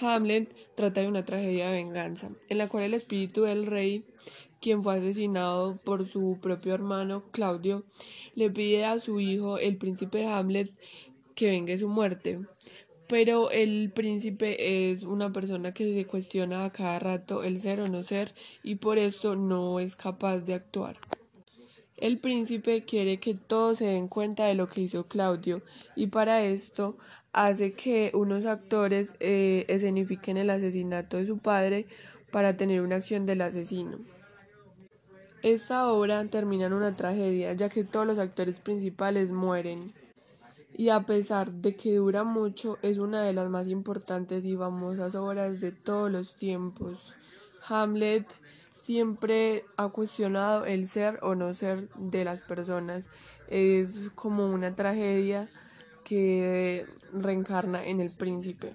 Hamlet trata de una tragedia de venganza, en la cual el espíritu del rey, quien fue asesinado por su propio hermano Claudio, le pide a su hijo, el príncipe Hamlet, que vengue su muerte. Pero el príncipe es una persona que se cuestiona a cada rato el ser o no ser y por esto no es capaz de actuar. El príncipe quiere que todos se den cuenta de lo que hizo Claudio y para esto hace que unos actores eh, escenifiquen el asesinato de su padre para tener una acción del asesino. Esta obra termina en una tragedia ya que todos los actores principales mueren y a pesar de que dura mucho es una de las más importantes y famosas obras de todos los tiempos. Hamlet siempre ha cuestionado el ser o no ser de las personas. Es como una tragedia que reencarna en el príncipe.